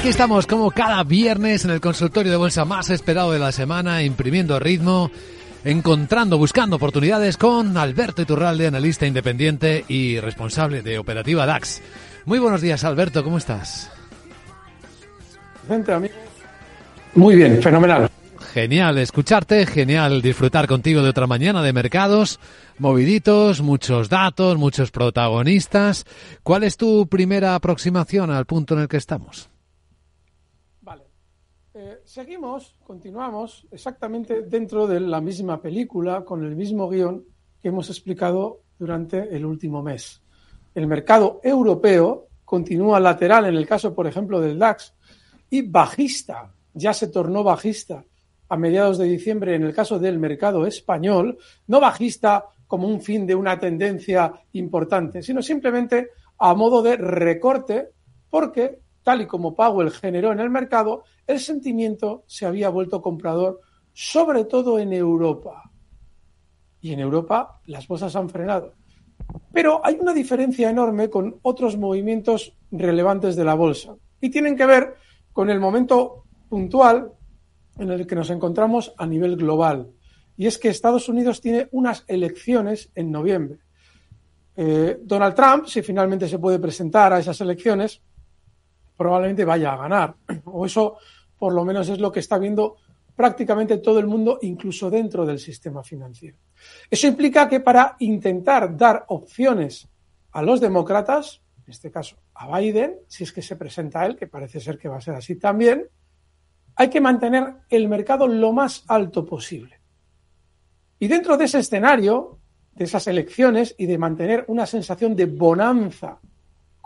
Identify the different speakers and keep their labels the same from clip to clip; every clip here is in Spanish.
Speaker 1: Aquí estamos como cada viernes en el consultorio de bolsa más esperado de la semana, imprimiendo ritmo, encontrando, buscando oportunidades con Alberto Iturralde, analista independiente y responsable de Operativa DAX. Muy buenos días, Alberto, ¿cómo estás?
Speaker 2: Muy bien, fenomenal.
Speaker 1: Genial escucharte, genial disfrutar contigo de otra mañana de mercados, moviditos, muchos datos, muchos protagonistas. ¿Cuál es tu primera aproximación al punto en el que estamos?
Speaker 2: Eh, seguimos, continuamos exactamente dentro de la misma película, con el mismo guion que hemos explicado durante el último mes. El mercado europeo continúa lateral en el caso, por ejemplo, del DAX y bajista, ya se tornó bajista a mediados de diciembre en el caso del mercado español, no bajista como un fin de una tendencia importante, sino simplemente a modo de recorte, porque tal y como Powell generó en el mercado, el sentimiento se había vuelto comprador, sobre todo en Europa. Y en Europa las bolsas han frenado. Pero hay una diferencia enorme con otros movimientos relevantes de la bolsa y tienen que ver con el momento puntual en el que nos encontramos a nivel global. Y es que Estados Unidos tiene unas elecciones en noviembre. Eh, Donald Trump, si finalmente se puede presentar a esas elecciones, probablemente vaya a ganar. O eso por lo menos es lo que está viendo prácticamente todo el mundo, incluso dentro del sistema financiero. Eso implica que para intentar dar opciones a los demócratas, en este caso a Biden, si es que se presenta a él, que parece ser que va a ser así también, hay que mantener el mercado lo más alto posible. Y dentro de ese escenario, de esas elecciones y de mantener una sensación de bonanza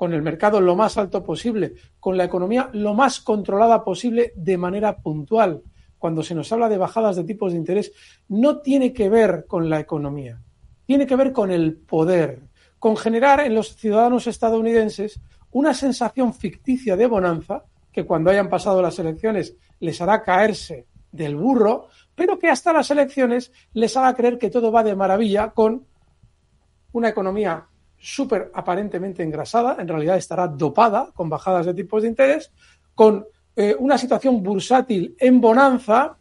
Speaker 2: con el mercado lo más alto posible, con la economía lo más controlada posible de manera puntual. Cuando se nos habla de bajadas de tipos de interés, no tiene que ver con la economía, tiene que ver con el poder, con generar en los ciudadanos estadounidenses una sensación ficticia de bonanza que cuando hayan pasado las elecciones les hará caerse del burro, pero que hasta las elecciones les haga creer que todo va de maravilla con una economía súper aparentemente engrasada, en realidad estará dopada con bajadas de tipos de interés, con eh, una situación bursátil en bonanza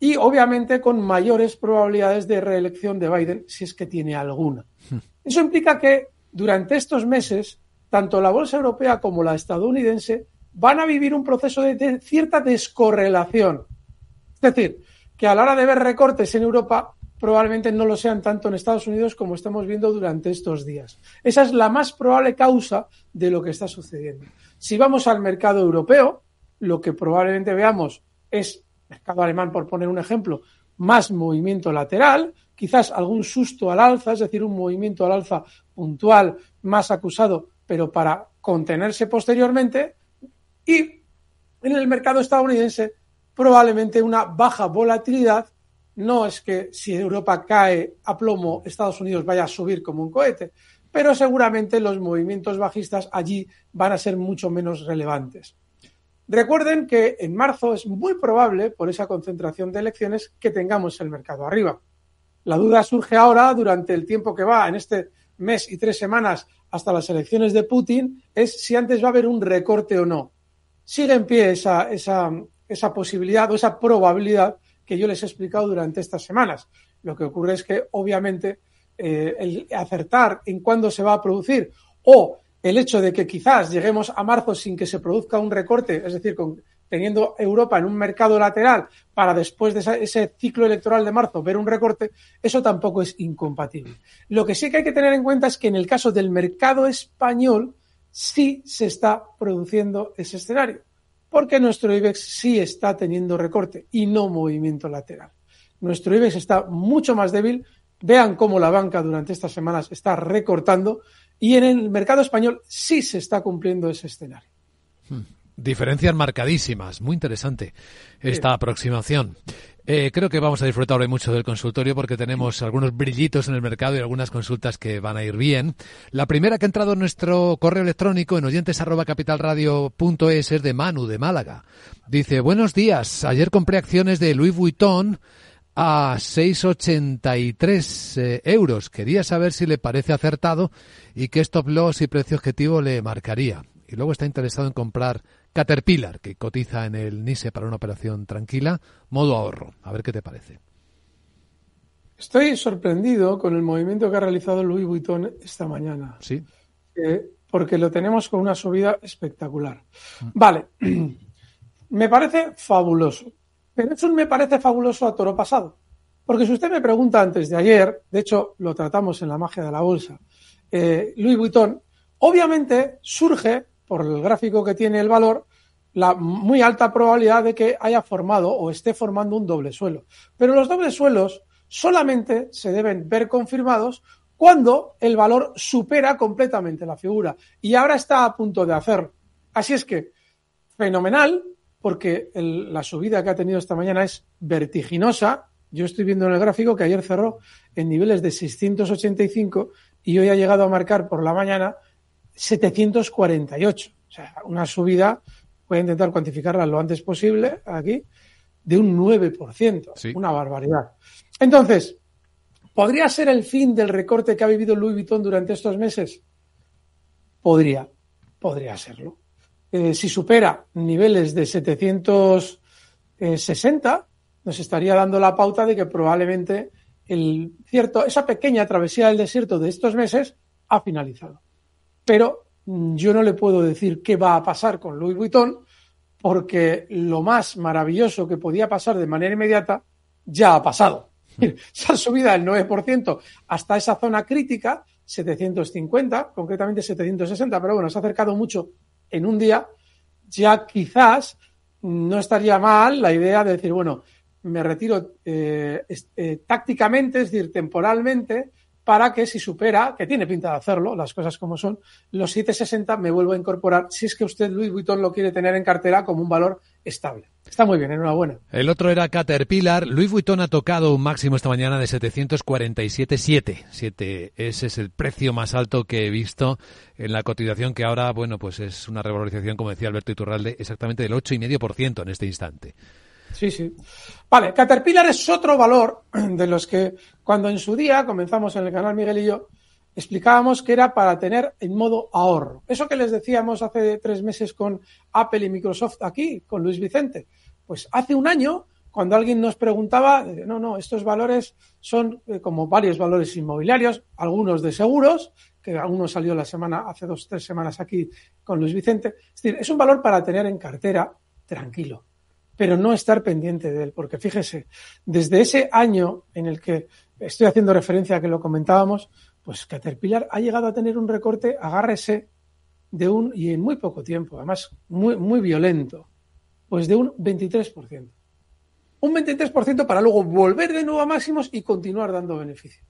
Speaker 2: y obviamente con mayores probabilidades de reelección de Biden, si es que tiene alguna. Hmm. Eso implica que durante estos meses, tanto la bolsa europea como la estadounidense van a vivir un proceso de cierta descorrelación. Es decir, que a la hora de ver recortes en Europa, probablemente no lo sean tanto en Estados Unidos como estamos viendo durante estos días. Esa es la más probable causa de lo que está sucediendo. Si vamos al mercado europeo, lo que probablemente veamos es, mercado alemán por poner un ejemplo, más movimiento lateral, quizás algún susto al alza, es decir, un movimiento al alza puntual más acusado, pero para contenerse posteriormente, y en el mercado estadounidense probablemente una baja volatilidad no es que si Europa cae a plomo, Estados Unidos vaya a subir como un cohete, pero seguramente los movimientos bajistas allí van a ser mucho menos relevantes. Recuerden que en marzo es muy probable, por esa concentración de elecciones, que tengamos el mercado arriba. La duda surge ahora, durante el tiempo que va, en este mes y tres semanas hasta las elecciones de Putin, es si antes va a haber un recorte o no. Sigue en pie esa, esa, esa posibilidad o esa probabilidad que yo les he explicado durante estas semanas. Lo que ocurre es que, obviamente, eh, el acertar en cuándo se va a producir o el hecho de que quizás lleguemos a marzo sin que se produzca un recorte, es decir, con, teniendo Europa en un mercado lateral para después de ese ciclo electoral de marzo ver un recorte, eso tampoco es incompatible. Lo que sí que hay que tener en cuenta es que en el caso del mercado español sí se está produciendo ese escenario porque nuestro IBEX sí está teniendo recorte y no movimiento lateral. nuestro IBEX está mucho más débil. Vean cómo la banca durante estas semanas está recortando y en el mercado español sí se está cumpliendo ese escenario.
Speaker 1: Hmm. Diferencias marcadísimas, muy interesante esta aproximación. Eh, creo que vamos a disfrutar hoy mucho del consultorio porque tenemos algunos brillitos en el mercado y algunas consultas que van a ir bien. La primera que ha entrado en nuestro correo electrónico en oyentes@capitalradio.es es de Manu de Málaga. Dice, buenos días, ayer compré acciones de Louis Vuitton a 6,83 eh, euros. Quería saber si le parece acertado y qué stop loss y precio objetivo le marcaría. Y luego está interesado en comprar Caterpillar, que cotiza en el NISE para una operación tranquila, modo ahorro. A ver qué te parece.
Speaker 2: Estoy sorprendido con el movimiento que ha realizado Louis Vuitton esta mañana.
Speaker 1: Sí.
Speaker 2: Eh, porque lo tenemos con una subida espectacular. Vale, me parece fabuloso, pero eso me parece fabuloso a toro pasado. Porque si usted me pregunta antes de ayer, de hecho lo tratamos en la magia de la bolsa, eh, Louis Vuitton, obviamente surge por el gráfico que tiene el valor, la muy alta probabilidad de que haya formado o esté formando un doble suelo. Pero los dobles suelos solamente se deben ver confirmados cuando el valor supera completamente la figura. Y ahora está a punto de hacerlo. Así es que, fenomenal, porque la subida que ha tenido esta mañana es vertiginosa. Yo estoy viendo en el gráfico que ayer cerró en niveles de 685 y hoy ha llegado a marcar por la mañana 748. O sea, una subida, voy a intentar cuantificarla lo antes posible aquí, de un 9%. Una barbaridad. Entonces, ¿podría ser el fin del recorte que ha vivido Louis Vuitton durante estos meses? Podría, podría serlo. Eh, si supera niveles de 760, nos estaría dando la pauta de que probablemente el cierto, esa pequeña travesía del desierto de estos meses ha finalizado pero mm, yo no le puedo decir qué va a pasar con Louis Vuitton porque lo más maravilloso que podía pasar de manera inmediata ya ha pasado. Se ha subido el 9% hasta esa zona crítica, 750, concretamente 760, pero bueno, se ha acercado mucho en un día. Ya quizás no estaría mal la idea de decir, bueno, me retiro eh, eh, tácticamente, es decir, temporalmente, para que si supera, que tiene pinta de hacerlo, las cosas como son, los 760 me vuelvo a incorporar si es que usted, Louis Vuitton, lo quiere tener en cartera como un valor estable. Está muy bien, enhorabuena.
Speaker 1: El otro era Caterpillar. Louis Vuitton ha tocado un máximo esta mañana de 747,7. 7. Ese es el precio más alto que he visto en la cotización, que ahora, bueno, pues es una revalorización, como decía Alberto Iturralde, exactamente del 8,5% en este instante.
Speaker 2: Sí, sí. Vale, Caterpillar es otro valor de los que cuando en su día comenzamos en el canal Miguel y yo, explicábamos que era para tener en modo ahorro. Eso que les decíamos hace tres meses con Apple y Microsoft aquí, con Luis Vicente. Pues hace un año, cuando alguien nos preguntaba, no, no, estos valores son eh, como varios valores inmobiliarios, algunos de seguros, que alguno salió la semana, hace dos, tres semanas aquí con Luis Vicente. Es decir, es un valor para tener en cartera tranquilo pero no estar pendiente de él, porque fíjese, desde ese año en el que estoy haciendo referencia a que lo comentábamos, pues Caterpillar ha llegado a tener un recorte, agárrese, de un, y en muy poco tiempo, además muy, muy violento, pues de un 23%. Un 23% para luego volver de nuevo a máximos y continuar dando beneficio.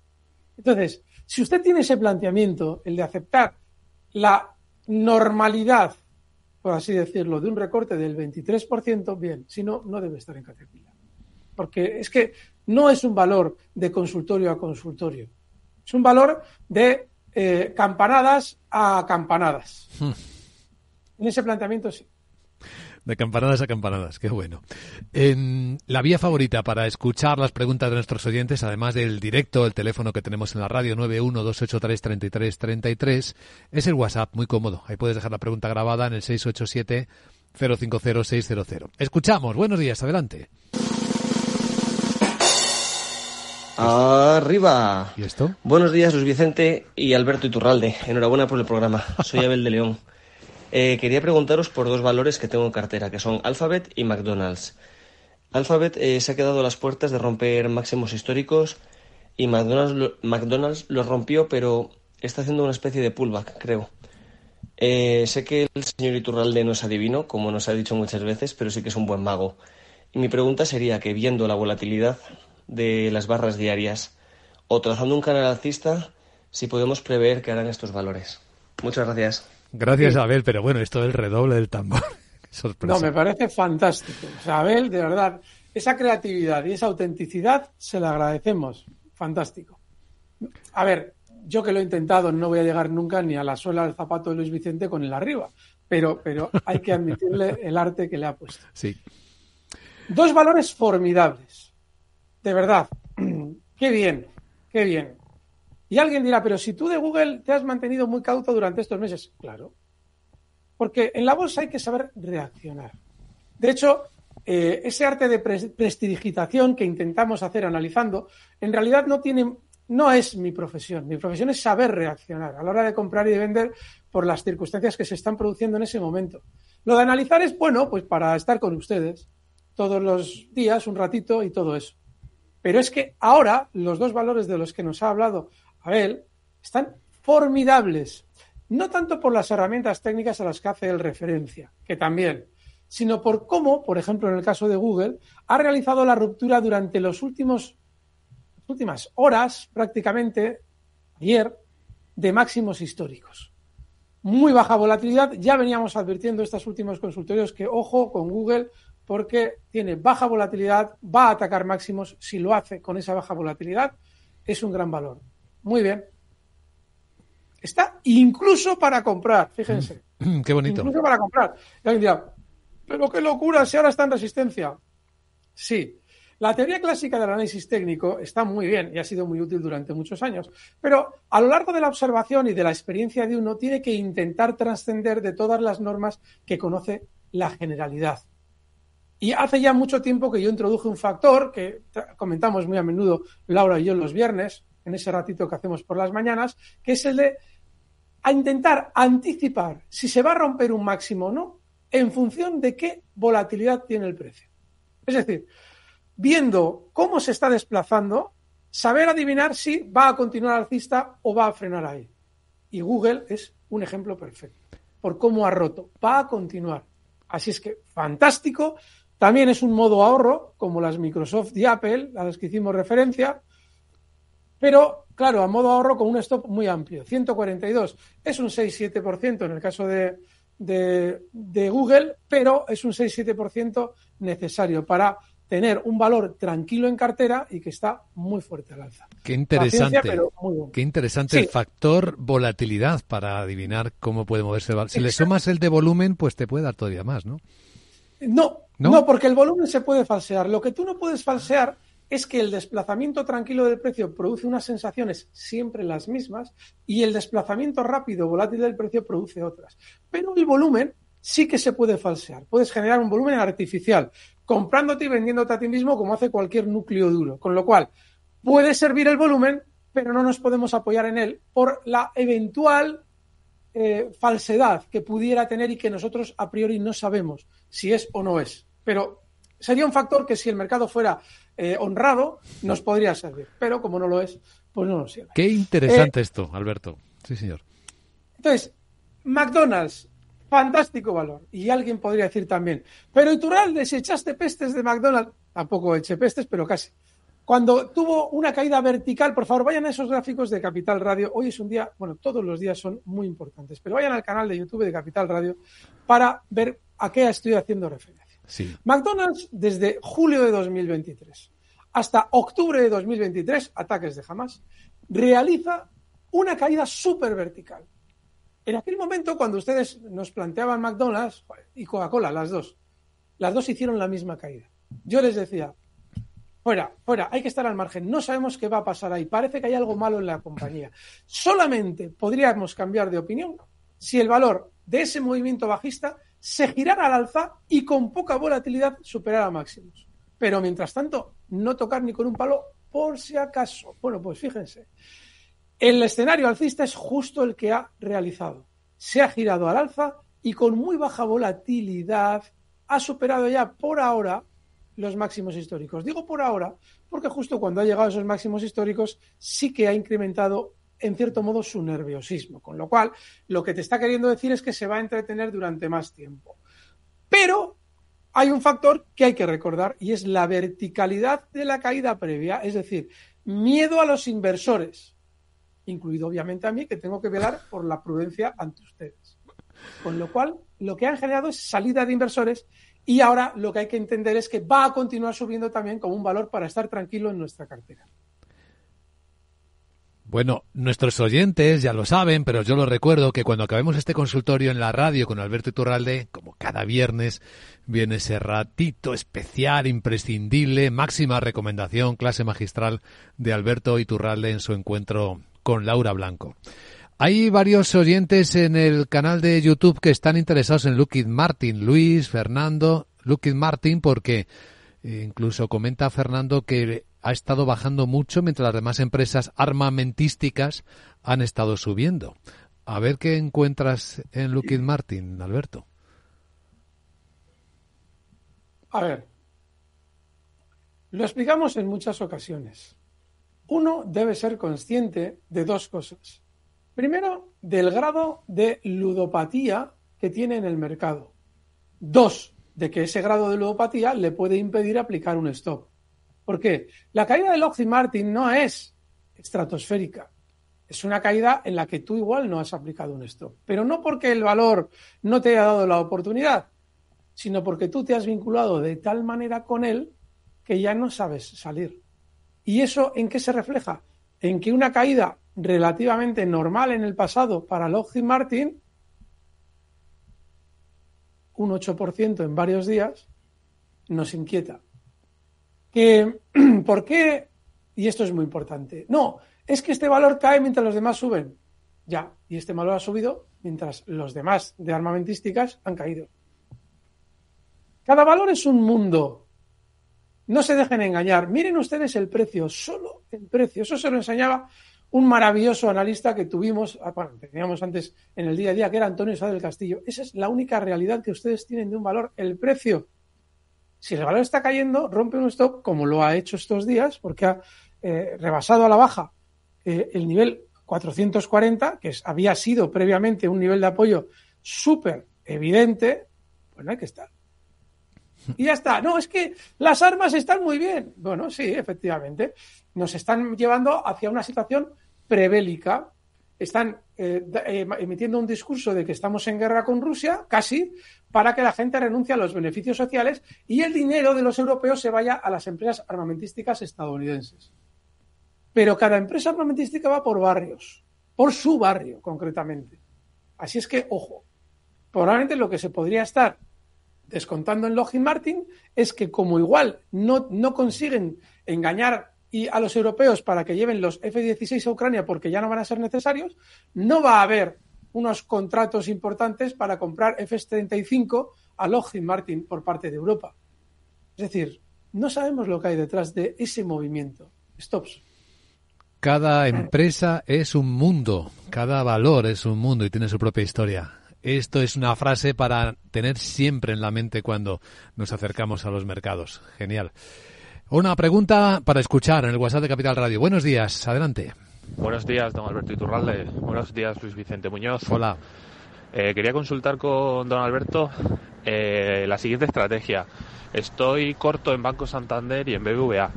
Speaker 2: Entonces, si usted tiene ese planteamiento, el de aceptar la normalidad por así decirlo, de un recorte del 23%, bien, si no, no debe estar en Caterpillar. Porque es que no es un valor de consultorio a consultorio, es un valor de eh, campanadas a campanadas. Hmm. En ese planteamiento sí.
Speaker 1: De campanadas a campanadas, qué bueno. En la vía favorita para escuchar las preguntas de nuestros oyentes, además del directo, el teléfono que tenemos en la radio 912833333, es el WhatsApp, muy cómodo. Ahí puedes dejar la pregunta grabada en el 687 050 Escuchamos, buenos días, adelante.
Speaker 3: Arriba.
Speaker 1: ¿Y esto?
Speaker 3: Buenos días, Luis Vicente y Alberto Iturralde. Enhorabuena por el programa. Soy Abel de León. Eh, quería preguntaros por dos valores que tengo en cartera, que son Alphabet y McDonald's. Alphabet eh, se ha quedado a las puertas de romper máximos históricos y McDonald's, McDonald's los rompió, pero está haciendo una especie de pullback, creo. Eh, sé que el señor Iturralde no es adivino, como nos ha dicho muchas veces, pero sí que es un buen mago. Y mi pregunta sería que viendo la volatilidad de las barras diarias? O trazando un canal alcista, si podemos prever que harán estos valores. Muchas gracias.
Speaker 1: Gracias, Abel, pero bueno, esto del redoble del tambor. Sorpresa.
Speaker 2: No, me parece fantástico. O sea, Abel, de verdad, esa creatividad y esa autenticidad se la agradecemos. Fantástico. A ver, yo que lo he intentado, no voy a llegar nunca ni a la suela del zapato de Luis Vicente con el arriba, pero, pero hay que admitirle el arte que le ha puesto.
Speaker 1: Sí.
Speaker 2: Dos valores formidables. De verdad. Qué bien, qué bien. Y alguien dirá, pero si tú de Google te has mantenido muy cauto durante estos meses. Claro. Porque en la bolsa hay que saber reaccionar. De hecho, eh, ese arte de prestidigitación que intentamos hacer analizando, en realidad no tiene no es mi profesión. Mi profesión es saber reaccionar a la hora de comprar y de vender por las circunstancias que se están produciendo en ese momento. Lo de analizar es bueno, pues para estar con ustedes todos los días, un ratito y todo eso. Pero es que ahora los dos valores de los que nos ha hablado Abel están formidables. No tanto por las herramientas técnicas a las que hace él referencia, que también, sino por cómo, por ejemplo, en el caso de Google, ha realizado la ruptura durante los últimos últimas horas, prácticamente ayer, de máximos históricos. Muy baja volatilidad. Ya veníamos advirtiendo estos últimos consultorios que ojo con Google porque tiene baja volatilidad, va a atacar máximos. Si lo hace con esa baja volatilidad, es un gran valor. Muy bien. Está incluso para comprar, fíjense.
Speaker 1: Mm, qué bonito.
Speaker 2: Incluso para comprar. Y alguien dirá, pero qué locura, si ahora está en resistencia. Sí, la teoría clásica del análisis técnico está muy bien y ha sido muy útil durante muchos años, pero a lo largo de la observación y de la experiencia de uno tiene que intentar trascender de todas las normas que conoce la generalidad. Y hace ya mucho tiempo que yo introduje un factor que comentamos muy a menudo Laura y yo los viernes, en ese ratito que hacemos por las mañanas, que es el de a intentar anticipar si se va a romper un máximo o no en función de qué volatilidad tiene el precio. Es decir, viendo cómo se está desplazando, saber adivinar si va a continuar alcista o va a frenar ahí. Y Google es un ejemplo perfecto por cómo ha roto. Va a continuar. Así es que fantástico. También es un modo ahorro, como las Microsoft y Apple, a las que hicimos referencia. Pero, claro, a modo ahorro con un stop muy amplio. 142 es un 6-7% en el caso de, de, de Google, pero es un 6-7% necesario para tener un valor tranquilo en cartera y que está muy fuerte al alza.
Speaker 1: Qué interesante, qué interesante el factor volatilidad para adivinar cómo puede moverse el valor. Si le sumas el de volumen, pues te puede dar todavía más, ¿no?
Speaker 2: ¿no? No, porque el volumen se puede falsear. Lo que tú no puedes falsear es que el desplazamiento tranquilo del precio produce unas sensaciones siempre las mismas y el desplazamiento rápido volátil del precio produce otras. Pero el volumen sí que se puede falsear. Puedes generar un volumen artificial comprándote y vendiéndote a ti mismo como hace cualquier núcleo duro. Con lo cual, puede servir el volumen, pero no nos podemos apoyar en él por la eventual eh, falsedad que pudiera tener y que nosotros a priori no sabemos si es o no es. Pero sería un factor que si el mercado fuera eh, honrado nos podría servir, pero como no lo es, pues no nos sirve.
Speaker 1: Qué interesante eh, esto, Alberto. Sí, señor.
Speaker 2: Entonces, McDonald's fantástico valor. Y alguien podría decir también, pero Iturralde, si echaste pestes de McDonald's, tampoco eché pestes, pero casi. Cuando tuvo una caída vertical, por favor, vayan a esos gráficos de Capital Radio. Hoy es un día, bueno, todos los días son muy importantes, pero vayan al canal de YouTube de Capital Radio para ver a qué estoy haciendo referencia. McDonald's, desde julio de 2023 hasta octubre de 2023, ataques de jamás, realiza una caída súper vertical. En aquel momento, cuando ustedes nos planteaban McDonald's y Coca-Cola, las dos, las dos hicieron la misma caída. Yo les decía, fuera, fuera, hay que estar al margen, no sabemos qué va a pasar ahí, parece que hay algo malo en la compañía. Solamente podríamos cambiar de opinión si el valor de ese movimiento bajista se girara al alza y con poca volatilidad superara máximos. Pero mientras tanto, no tocar ni con un palo por si acaso. Bueno, pues fíjense, el escenario alcista es justo el que ha realizado. Se ha girado al alza y con muy baja volatilidad ha superado ya por ahora los máximos históricos. Digo por ahora porque justo cuando ha llegado a esos máximos históricos sí que ha incrementado en cierto modo su nerviosismo. Con lo cual, lo que te está queriendo decir es que se va a entretener durante más tiempo. Pero hay un factor que hay que recordar y es la verticalidad de la caída previa, es decir, miedo a los inversores, incluido obviamente a mí, que tengo que velar por la prudencia ante ustedes. Con lo cual, lo que han generado es salida de inversores y ahora lo que hay que entender es que va a continuar subiendo también como un valor para estar tranquilo en nuestra cartera.
Speaker 1: Bueno, nuestros oyentes ya lo saben, pero yo lo recuerdo que cuando acabemos este consultorio en la radio con Alberto Iturralde, como cada viernes, viene ese ratito especial, imprescindible, máxima recomendación, clase magistral de Alberto Iturralde en su encuentro con Laura Blanco. Hay varios oyentes en el canal de YouTube que están interesados en Lockheed Martin, Luis, Fernando, Lockheed Martin, porque eh, incluso comenta Fernando que ha estado bajando mucho mientras las demás empresas armamentísticas han estado subiendo. A ver qué encuentras en Lockheed Martin, Alberto.
Speaker 2: A ver, lo explicamos en muchas ocasiones. Uno debe ser consciente de dos cosas. Primero, del grado de ludopatía que tiene en el mercado. Dos, de que ese grado de ludopatía le puede impedir aplicar un stop. ¿Por qué? La caída de Lockheed Martin no es estratosférica. Es una caída en la que tú igual no has aplicado un stop. Pero no porque el valor no te haya dado la oportunidad, sino porque tú te has vinculado de tal manera con él que ya no sabes salir. ¿Y eso en qué se refleja? En que una caída relativamente normal en el pasado para Lockheed Martin, un 8% en varios días, nos inquieta que, ¿por qué? Y esto es muy importante. No, es que este valor cae mientras los demás suben. Ya, y este valor ha subido mientras los demás de armamentísticas han caído. Cada valor es un mundo. No se dejen engañar. Miren ustedes el precio, solo el precio. Eso se lo enseñaba un maravilloso analista que tuvimos, ah, bueno, teníamos antes en el día a día, que era Antonio Sá del Castillo. Esa es la única realidad que ustedes tienen de un valor, el precio. Si el valor está cayendo, rompe un stop, como lo ha hecho estos días, porque ha eh, rebasado a la baja eh, el nivel 440, que había sido previamente un nivel de apoyo súper evidente, pues no hay que estar. Y ya está. No, es que las armas están muy bien. Bueno, sí, efectivamente. Nos están llevando hacia una situación prebélica están eh, eh, emitiendo un discurso de que estamos en guerra con Rusia, casi, para que la gente renuncie a los beneficios sociales y el dinero de los europeos se vaya a las empresas armamentísticas estadounidenses. Pero cada empresa armamentística va por barrios, por su barrio concretamente. Así es que, ojo, probablemente lo que se podría estar descontando en Lockheed Martin es que como igual no, no consiguen engañar y a los europeos para que lleven los F-16 a Ucrania porque ya no van a ser necesarios, no va a haber unos contratos importantes para comprar F-35 a Lockheed Martin por parte de Europa. Es decir, no sabemos lo que hay detrás de ese movimiento. Stops.
Speaker 1: Cada empresa es un mundo, cada valor es un mundo y tiene su propia historia. Esto es una frase para tener siempre en la mente cuando nos acercamos a los mercados. Genial. Una pregunta para escuchar en el WhatsApp de Capital Radio. Buenos días, adelante.
Speaker 4: Buenos días, don Alberto Iturralde. Buenos días, Luis Vicente Muñoz.
Speaker 1: Hola.
Speaker 4: Eh, quería consultar con don Alberto eh, la siguiente estrategia. Estoy corto en Banco Santander y en BBVA.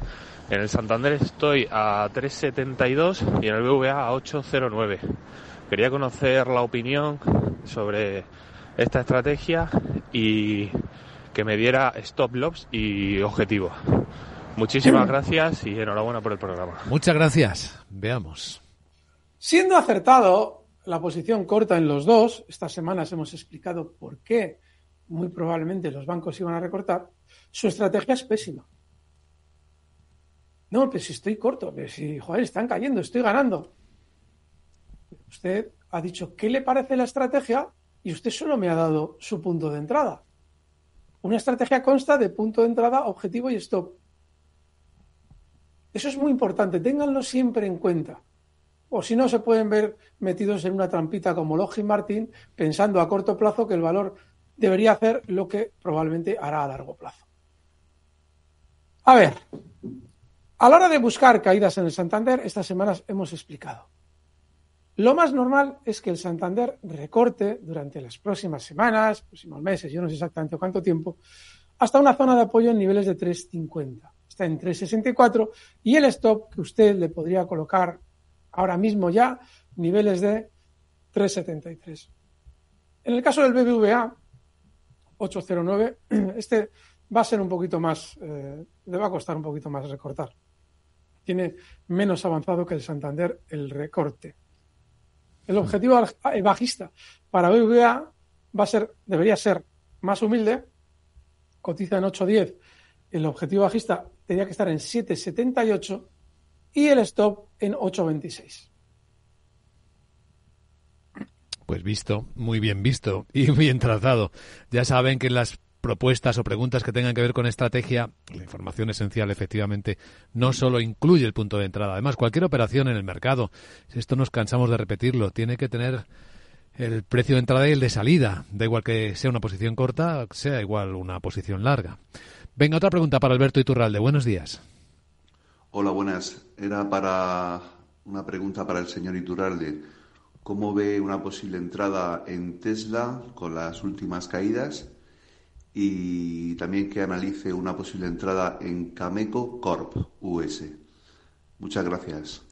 Speaker 4: En el Santander estoy a 3,72 y en el BBVA a 8,09. Quería conocer la opinión sobre esta estrategia y que me diera stop loss y objetivo. Muchísimas gracias y enhorabuena por el programa.
Speaker 1: Muchas gracias. Veamos.
Speaker 2: Siendo acertado la posición corta en los dos, estas semanas hemos explicado por qué muy probablemente los bancos iban a recortar, su estrategia es pésima. No, pues si estoy corto, pues si, joder, están cayendo, estoy ganando. Usted ha dicho qué le parece la estrategia y usted solo me ha dado su punto de entrada. Una estrategia consta de punto de entrada, objetivo y stop. Eso es muy importante, ténganlo siempre en cuenta. O si no, se pueden ver metidos en una trampita como Logi Martin, pensando a corto plazo que el valor debería hacer lo que probablemente hará a largo plazo. A ver, a la hora de buscar caídas en el Santander, estas semanas hemos explicado. Lo más normal es que el Santander recorte durante las próximas semanas, próximos meses, yo no sé exactamente cuánto tiempo, hasta una zona de apoyo en niveles de 3.50. Está en 3.64 y el stop que usted le podría colocar ahora mismo ya, niveles de 3.73. En el caso del BBVA 809, este va a ser un poquito más, eh, le va a costar un poquito más recortar. Tiene menos avanzado que el Santander el recorte. El objetivo bajista para BBVA va a ser, debería ser más humilde, cotiza en 8.10, el objetivo bajista tendría que estar en 7.78 y el stop en 8.26.
Speaker 1: Pues visto, muy bien visto y bien trazado. Ya saben que las propuestas o preguntas que tengan que ver con estrategia, la información esencial efectivamente no solo incluye el punto de entrada. Además, cualquier operación en el mercado, esto nos cansamos de repetirlo, tiene que tener el precio de entrada y el de salida. Da igual que sea una posición corta, sea igual una posición larga. Venga, otra pregunta para Alberto Iturralde. Buenos días.
Speaker 5: Hola, buenas. Era para una pregunta para el señor Iturralde. ¿Cómo ve una posible entrada en Tesla con las últimas caídas? Y también que analice una posible entrada en Cameco Corp US. Muchas gracias.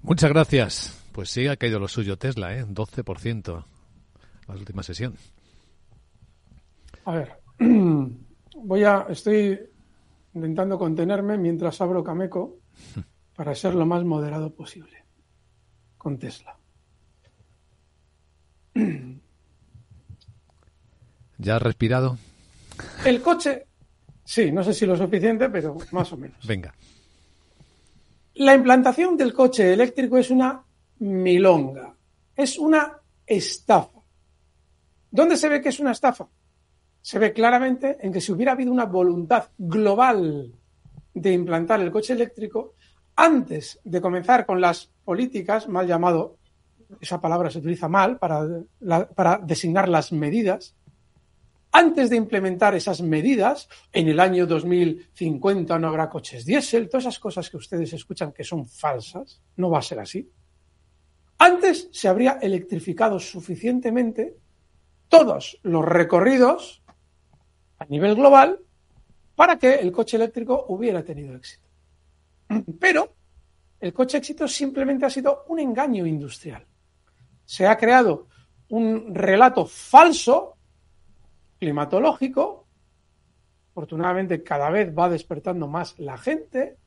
Speaker 1: Muchas gracias. Pues sí, ha caído lo suyo Tesla, ¿eh? 12% la última sesión.
Speaker 2: A ver, voy a, estoy intentando contenerme mientras abro Cameco para ser lo más moderado posible con Tesla.
Speaker 1: ¿Ya has respirado?
Speaker 2: El coche, sí, no sé si lo suficiente, pero más o menos.
Speaker 1: Venga.
Speaker 2: La implantación del coche eléctrico es una milonga. Es una estafa. ¿Dónde se ve que es una estafa? Se ve claramente en que si hubiera habido una voluntad global de implantar el coche eléctrico, antes de comenzar con las políticas, mal llamado, esa palabra se utiliza mal para, para designar las medidas, antes de implementar esas medidas, en el año 2050 no habrá coches diésel, todas esas cosas que ustedes escuchan que son falsas, no va a ser así. Antes se habría electrificado suficientemente todos los recorridos a nivel global para que el coche eléctrico hubiera tenido éxito. Pero el coche éxito simplemente ha sido un engaño industrial. Se ha creado un relato falso climatológico. Afortunadamente cada vez va despertando más la gente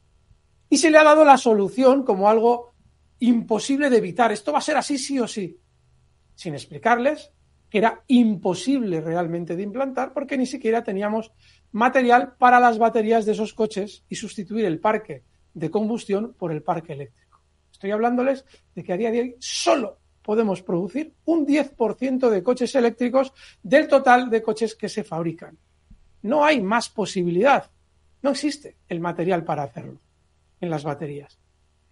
Speaker 2: y se le ha dado la solución como algo imposible de evitar. Esto va a ser así sí o sí. Sin explicarles que era imposible realmente de implantar porque ni siquiera teníamos material para las baterías de esos coches y sustituir el parque de combustión por el parque eléctrico. Estoy hablándoles de que a día de hoy solo podemos producir un 10% de coches eléctricos del total de coches que se fabrican. No hay más posibilidad. No existe el material para hacerlo en las baterías.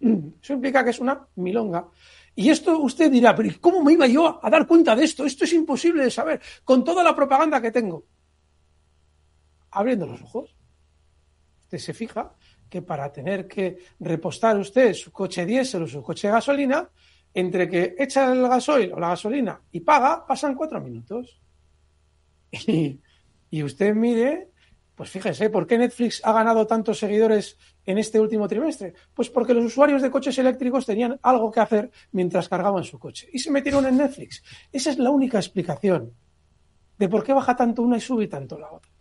Speaker 2: Eso implica que es una milonga. Y esto usted dirá, pero ¿cómo me iba yo a dar cuenta de esto? Esto es imposible de saber con toda la propaganda que tengo. Abriendo los ojos. Usted se fija que para tener que repostar usted su coche diésel o su coche de gasolina, entre que echa el gasoil o la gasolina y paga, pasan cuatro minutos. Y, y usted mire pues fíjese, ¿por qué Netflix ha ganado tantos seguidores en este último trimestre? Pues porque los usuarios de coches eléctricos tenían algo que hacer mientras cargaban su coche y se metieron en Netflix. Esa es la única explicación de por qué baja tanto una y sube tanto la otra.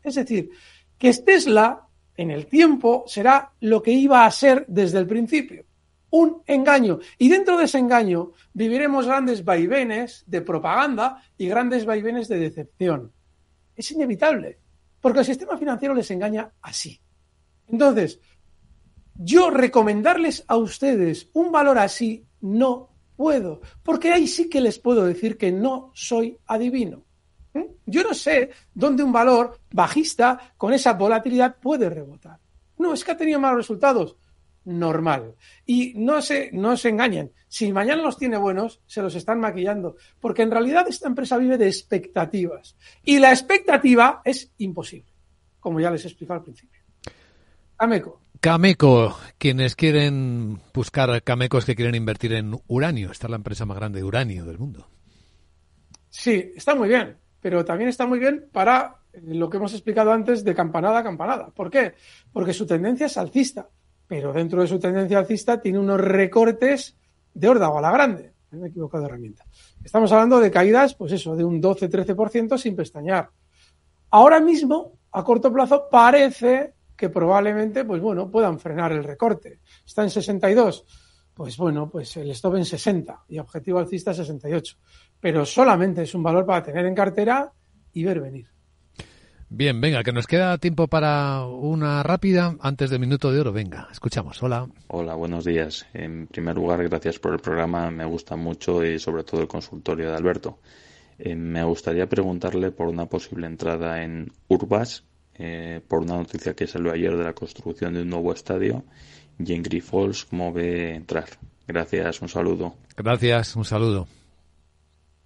Speaker 2: Es decir, que Tesla en el tiempo será lo que iba a ser desde el principio, un engaño. Y dentro de ese engaño viviremos grandes vaivenes de propaganda y grandes vaivenes de decepción. Es inevitable porque el sistema financiero les engaña así. Entonces, yo recomendarles a ustedes un valor así no puedo, porque ahí sí que les puedo decir que no soy adivino. ¿Mm? Yo no sé dónde un valor bajista con esa volatilidad puede rebotar. No, es que ha tenido malos resultados normal. Y no se, no se engañen. Si mañana los tiene buenos, se los están maquillando. Porque en realidad esta empresa vive de expectativas. Y la expectativa es imposible. Como ya les expliqué al principio. Cameco.
Speaker 1: Cameco, quienes quieren buscar Camecos que quieren invertir en uranio. Esta es la empresa más grande de uranio del mundo.
Speaker 2: Sí, está muy bien. Pero también está muy bien para lo que hemos explicado antes de campanada a campanada. ¿Por qué? Porque su tendencia es alcista, pero dentro de su tendencia alcista tiene unos recortes de órdago a la grande. Me he equivocado de herramienta. Estamos hablando de caídas, pues eso, de un 12-13% sin pestañear. Ahora mismo, a corto plazo, parece que probablemente, pues bueno, puedan frenar el recorte. Está en 62. Pues bueno, pues el stop en 60 y objetivo alcista 68. Pero solamente es un valor para tener en cartera y ver venir.
Speaker 1: Bien, venga, que nos queda tiempo para una rápida antes del minuto de oro. Venga, escuchamos. Hola.
Speaker 6: Hola, buenos días. En primer lugar, gracias por el programa. Me gusta mucho y sobre todo el consultorio de Alberto. Eh, me gustaría preguntarle por una posible entrada en Urbas, eh, por una noticia que salió ayer de la construcción de un nuevo estadio, y en Grifols, cómo ve entrar. Gracias, un saludo.
Speaker 1: Gracias, un saludo.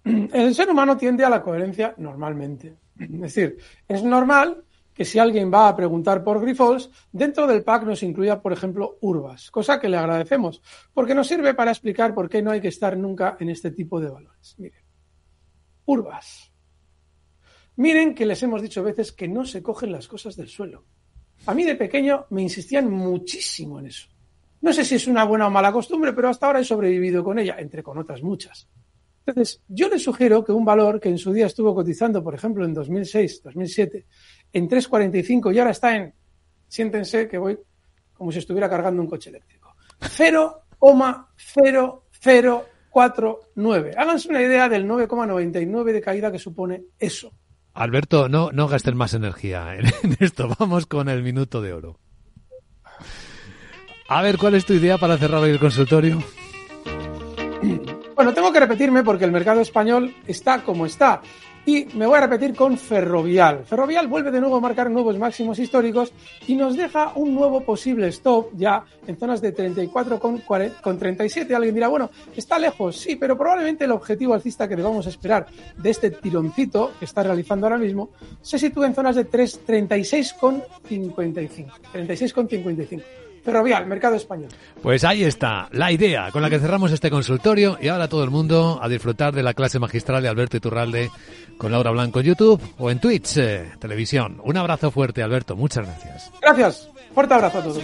Speaker 2: El ser humano tiende a la coherencia normalmente. Es decir, es normal que si alguien va a preguntar por Grifols, dentro del pack nos incluya, por ejemplo, Urbas, cosa que le agradecemos, porque nos sirve para explicar por qué no hay que estar nunca en este tipo de valores. Miren, Urbas. Miren que les hemos dicho veces que no se cogen las cosas del suelo. A mí de pequeño me insistían muchísimo en eso. No sé si es una buena o mala costumbre, pero hasta ahora he sobrevivido con ella, entre con otras muchas. Entonces, yo les sugiero que un valor que en su día estuvo cotizando, por ejemplo, en 2006, 2007, en 3,45 y ahora está en, siéntense que voy como si estuviera cargando un coche eléctrico, 0,0049. Háganse una idea del 9,99 de caída que supone eso.
Speaker 1: Alberto, no, no gasten más energía en esto. Vamos con el minuto de oro. A ver, ¿cuál es tu idea para cerrar hoy el consultorio?
Speaker 2: Bueno, tengo que repetirme porque el mercado español está como está. Y me voy a repetir con Ferrovial. Ferrovial vuelve de nuevo a marcar nuevos máximos históricos y nos deja un nuevo posible stop ya en zonas de 34 con, 37. Alguien dirá, bueno, está lejos, sí, pero probablemente el objetivo alcista que debamos esperar de este tironcito que está realizando ahora mismo se sitúa en zonas de 336 con 55. 36 con 55. Ferrovial, mercado español.
Speaker 1: Pues ahí está, la idea con la que cerramos este consultorio y ahora todo el mundo a disfrutar de la clase magistral de Alberto Iturralde con Laura Blanco en YouTube o en Twitch, eh, televisión. Un abrazo fuerte, Alberto, muchas gracias.
Speaker 2: Gracias, fuerte abrazo a todos.